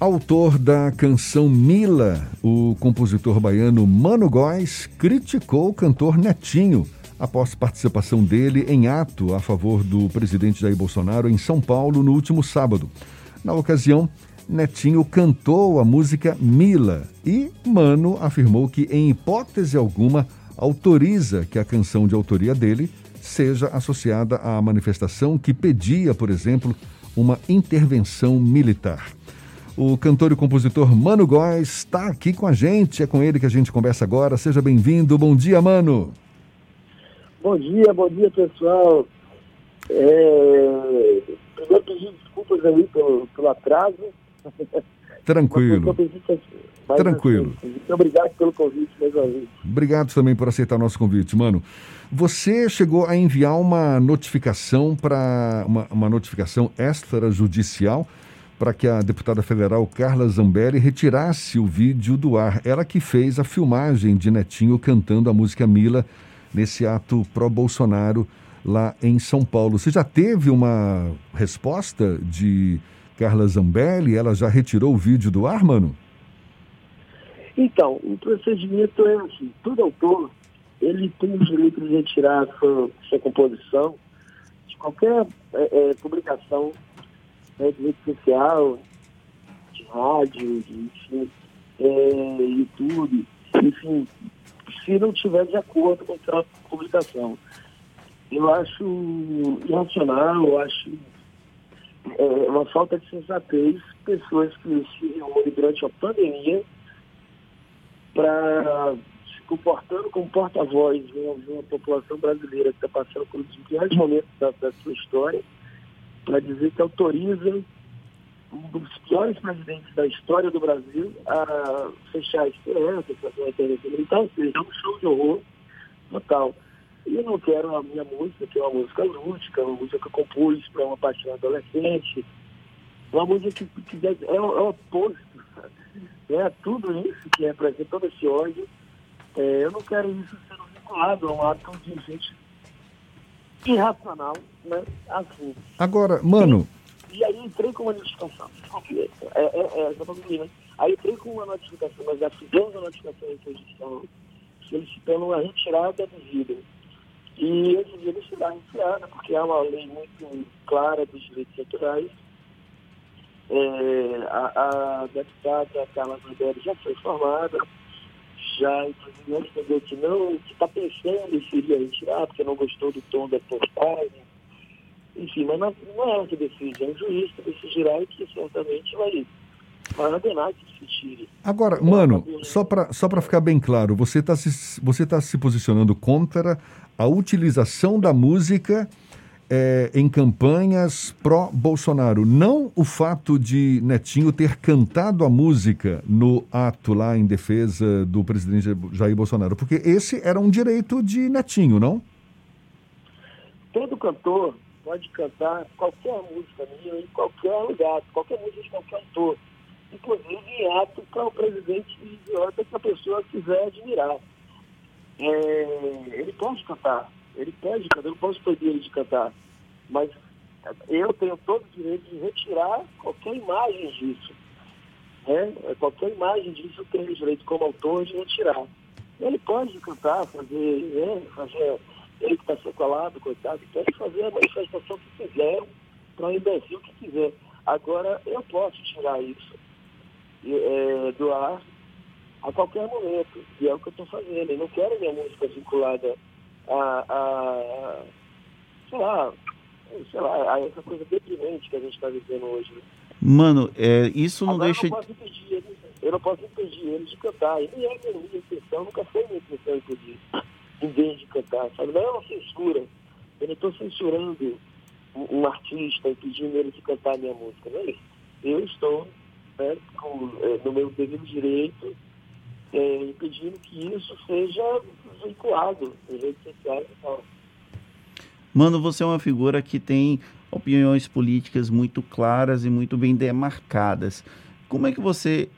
Autor da canção Mila, o compositor baiano Mano Góes criticou o cantor Netinho após participação dele em ato a favor do presidente Jair Bolsonaro em São Paulo no último sábado. Na ocasião, Netinho cantou a música Mila e Mano afirmou que, em hipótese alguma, autoriza que a canção de autoria dele seja associada à manifestação que pedia, por exemplo, uma intervenção militar. O cantor e compositor Mano Góes está aqui com a gente. É com ele que a gente conversa agora. Seja bem-vindo. Bom dia, Mano. Bom dia, bom dia, pessoal. É... Primeiro pedir desculpas aí pelo, pelo atraso. Tranquilo. Mas, Tranquilo. Assim, muito obrigado pelo convite, meus amigos. Obrigado também por aceitar nosso convite, mano. Você chegou a enviar uma notificação para uma, uma notificação extrajudicial para que a deputada federal Carla Zambelli retirasse o vídeo do ar. Ela que fez a filmagem de Netinho cantando a música Mila nesse ato pró-Bolsonaro lá em São Paulo. Você já teve uma resposta de Carla Zambelli? Ela já retirou o vídeo do ar, mano? Então, o procedimento é assim, todo autor, ele tem o direito de retirar sua, sua composição de qualquer é, é, publicação né, de rede social, de rádio, de, enfim, é, YouTube, enfim, se não tiver de acordo com aquela publicação. Eu acho irracional, eu acho é, uma falta de sensatez pessoas que se reúnem durante a pandemia para se comportando como porta-voz de, de uma, população brasileira que está passando por um dos piores momentos da, da sua história para dizer que autoriza um dos piores presidentes da história do Brasil a fechar a esperança, fazer uma intervenção militar, ou seja, é um show de horror total. E eu não quero a minha música, que é uma música lúdica, uma música que eu compus para uma paixão adolescente, uma música que, que é, é o oposto, é tudo isso que representa todo esse ódio. É, eu não quero isso sendo vinculado a um ato de gente irracional, né? Assim. Agora, mano. E, e aí entrei com uma notificação. É, é, é, é, né? Aí entrei com uma notificação, mas já fizemos a notificação em registração, solicitando uma retirada do vídeo. E esse vídeo será retirada, porque há uma lei muito clara dos direitos autorais. É, a, a deputada Carla Mandelli já foi formada, já, inclusive, respondeu que não, que está pensando em se iria retirar, porque não gostou do tom da postagem. Enfim, mas não, não é ela que decide, é o juiz que decidirá e que certamente vai, vai ordenar que se tire. Agora, mano, só para só ficar bem claro, você está se, você tá se posicionando contra a utilização da música é, em campanhas pró-Bolsonaro. Não o fato de Netinho ter cantado a música no ato lá em defesa do presidente Jair Bolsonaro, porque esse era um direito de Netinho, não? Todo cantor pode cantar qualquer música minha em qualquer lugar, qualquer música de qualquer autor. Inclusive em ato para o presidente idiota que a pessoa quiser admirar. É, ele pode cantar ele pede cantar, eu não posso proibir ele de cantar. Mas eu tenho todo o direito de retirar qualquer imagem disso. Né? Qualquer imagem disso eu tenho o direito, como autor, de retirar. Ele pode cantar, fazer, né? fazer ele que está sequelado, coitado, pode fazer a manifestação que quiser, para imbecil que quiser. Agora, eu posso tirar isso é, do ar a qualquer momento, e é o que eu estou fazendo. Eu não quero minha música vinculada a, a sei lá, sei lá, a essa coisa deprimente que a gente está vivendo hoje. Né? Mano, é, isso não Agora deixa. Eu não, posso impedir ele, eu não posso impedir ele de cantar. E nem é minha intenção, nunca foi minha intenção impedir ninguém de cantar. Sabe? Não é uma censura. Eu não estou censurando um, um, artista, impedindo ele de cantar a minha música. Não é isso. Eu estou né, com, é, no meu devido direito é, impedindo que isso seja vinculado em redes sociais e tal. Mano, você é uma figura que tem opiniões políticas muito claras e muito bem demarcadas. Como é que você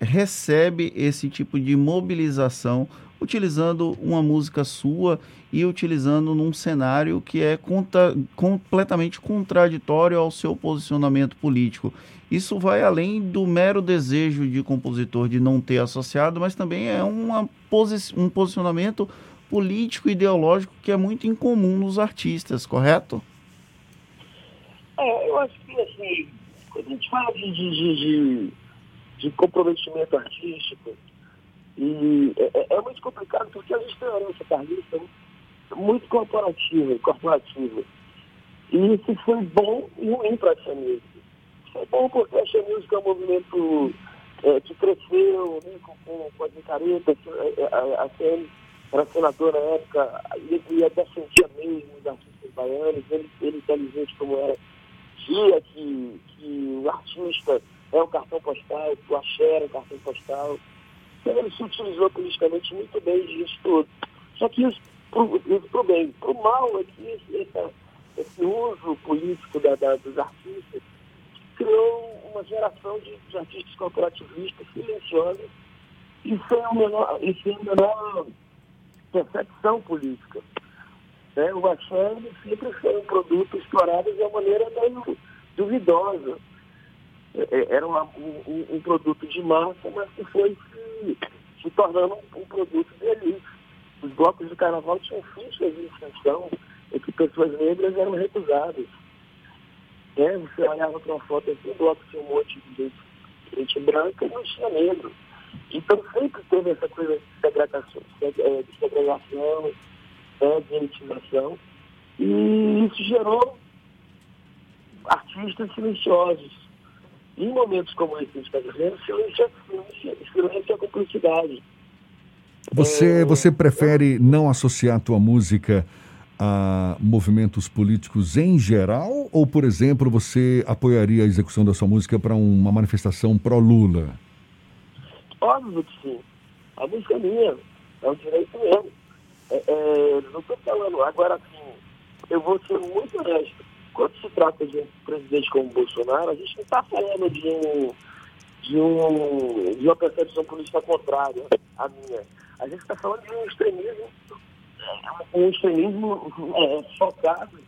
recebe esse tipo de mobilização utilizando uma música sua e utilizando num cenário que é contra, completamente contraditório ao seu posicionamento político. Isso vai além do mero desejo de compositor de não ter associado, mas também é uma posi um posicionamento político ideológico que é muito incomum nos artistas, correto? É, eu acho que assim, quando a gente fala de, de, de, de comprometimento artístico, e é, é, é, muito complicado porque a herança carlista muito corporativa, corporativa. E isso foi bom e ruim para a Xamil. Foi bom porque a Xamil é um movimento é, que cresceu né, com, com, com as micaretas, é, a, a, a CN era senador na época, e ia defendia mesmo os artistas baianos, ele, ele inteligente como era, via que, que o artista é um cartão postal, o axé era um cartão postal. Então ele se utilizou politicamente muito bem disso tudo. Só que isso para o bem. Para o mal é que esse, esse, uso político da, da, dos artistas criou uma geração de, de artistas corporativistas silenciosos e sem o menor, e sem o menor percepção política. Né? O axé sempre foi um produto explorado de uma maneira meio duvidosa. É, é, era uma, um, um, produto de massa, mas que foi se, se tornando um, um, produto de elite. Os blocos de carnaval tinham fichas de inscrição em que pessoas negras eram recusadas. É, você olhava para uma foto assim, o bloco tinha um monte de gente, gente branca e não tinha negro. Então sempre teve essa coisa de segregação, é, de segregação, né, de elitização. E isso gerou artistas silenciosos. Em momentos como esse que a gente está vivendo, silêncio, silêncio é cumplicidade. Você, é, você prefere não associar a tua música a movimentos políticos em geral? Ou, por exemplo, você apoiaria a execução da sua música para uma manifestação pró-Lula? Óbvio que sim. A música é minha, é um direito meu. É, é, não estou falando, agora sim, eu vou ser muito honesto. Quando se trata de um presidente como Bolsonaro, a gente não está falando de um, de um de uma percepção política contrária à minha. A gente está falando de um extremismo, um extremismo é, focado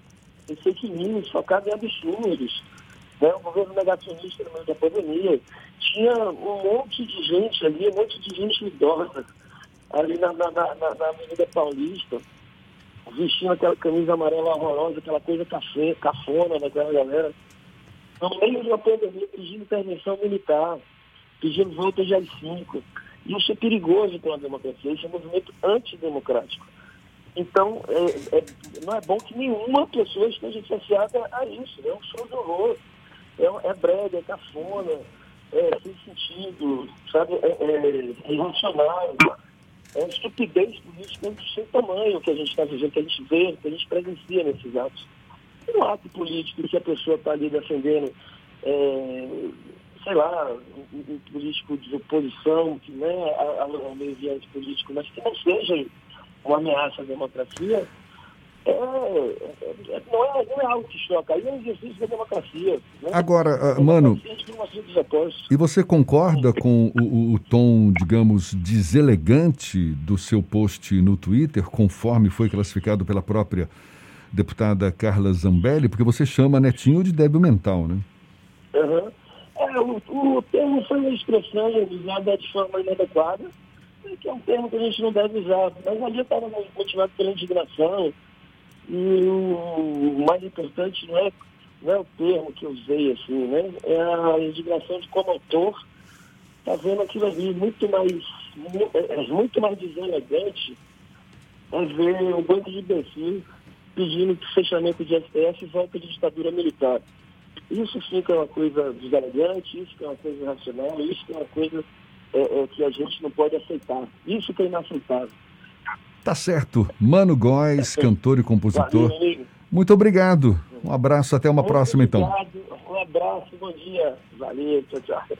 em fake news, focado em absurdos né, o governo negacionista no meio da pandemia. Tinha um monte de gente ali, um monte de gente idosa ali na, na, na, na Avenida Paulista, vestindo aquela camisa amarela horrorosa, aquela coisa cafona daquela galera. No meio de uma pandemia, pedindo intervenção militar, pedindo volta de AI-5. Isso é perigoso para a democracia, isso é um movimento antidemocrático. Então, é, é, não é bom que nenhuma pessoa esteja associada a isso. É um show de horror é, é é cafona, é sem sentido, sabe? É, é, é irracional. É estupidez política sem tamanho que a gente está vivendo, que a gente vê, que a gente presencia nesses atos. Um ato político que a pessoa está ali defendendo, é, sei lá, um, um, político de oposição, que não é ao meio ambiente político, mas que não seja uma ameaça à democracia, é, é, não, é, não é algo que choca, aí é um exercício da democracia. Né? Agora, uh, mano, e você concorda com o, o, tom, digamos, deselegante do seu post no Twitter, conforme foi classificado pela própria deputada Carla Zambelli, porque você chama Netinho de débil mental, né? Uhum. É, o, o termo foi uma expressão usada de forma inadequada, que é um termo que a gente não deve usar, mas ali estava motivado pela indignação, e o mais importante não é, não é o termo que eu usei, assim, né? É a indignação de como autor está vendo aquilo ali muito mais, é, é muito mais deselegante é ver um bando de imbecil pedindo fechamento de STF e volta de ditadura militar. Isso sim que é uma coisa deselegante, isso que é uma coisa irracional, isso que é uma coisa é, é, que a gente não pode aceitar. Isso que é inaceitável. Tá certo. Mano Góes, cantor e compositor. Muito obrigado. Um abraço, até uma Muito próxima, então. obrigado. então. Um abraço, bom dia. Valeu, tchau, tchau.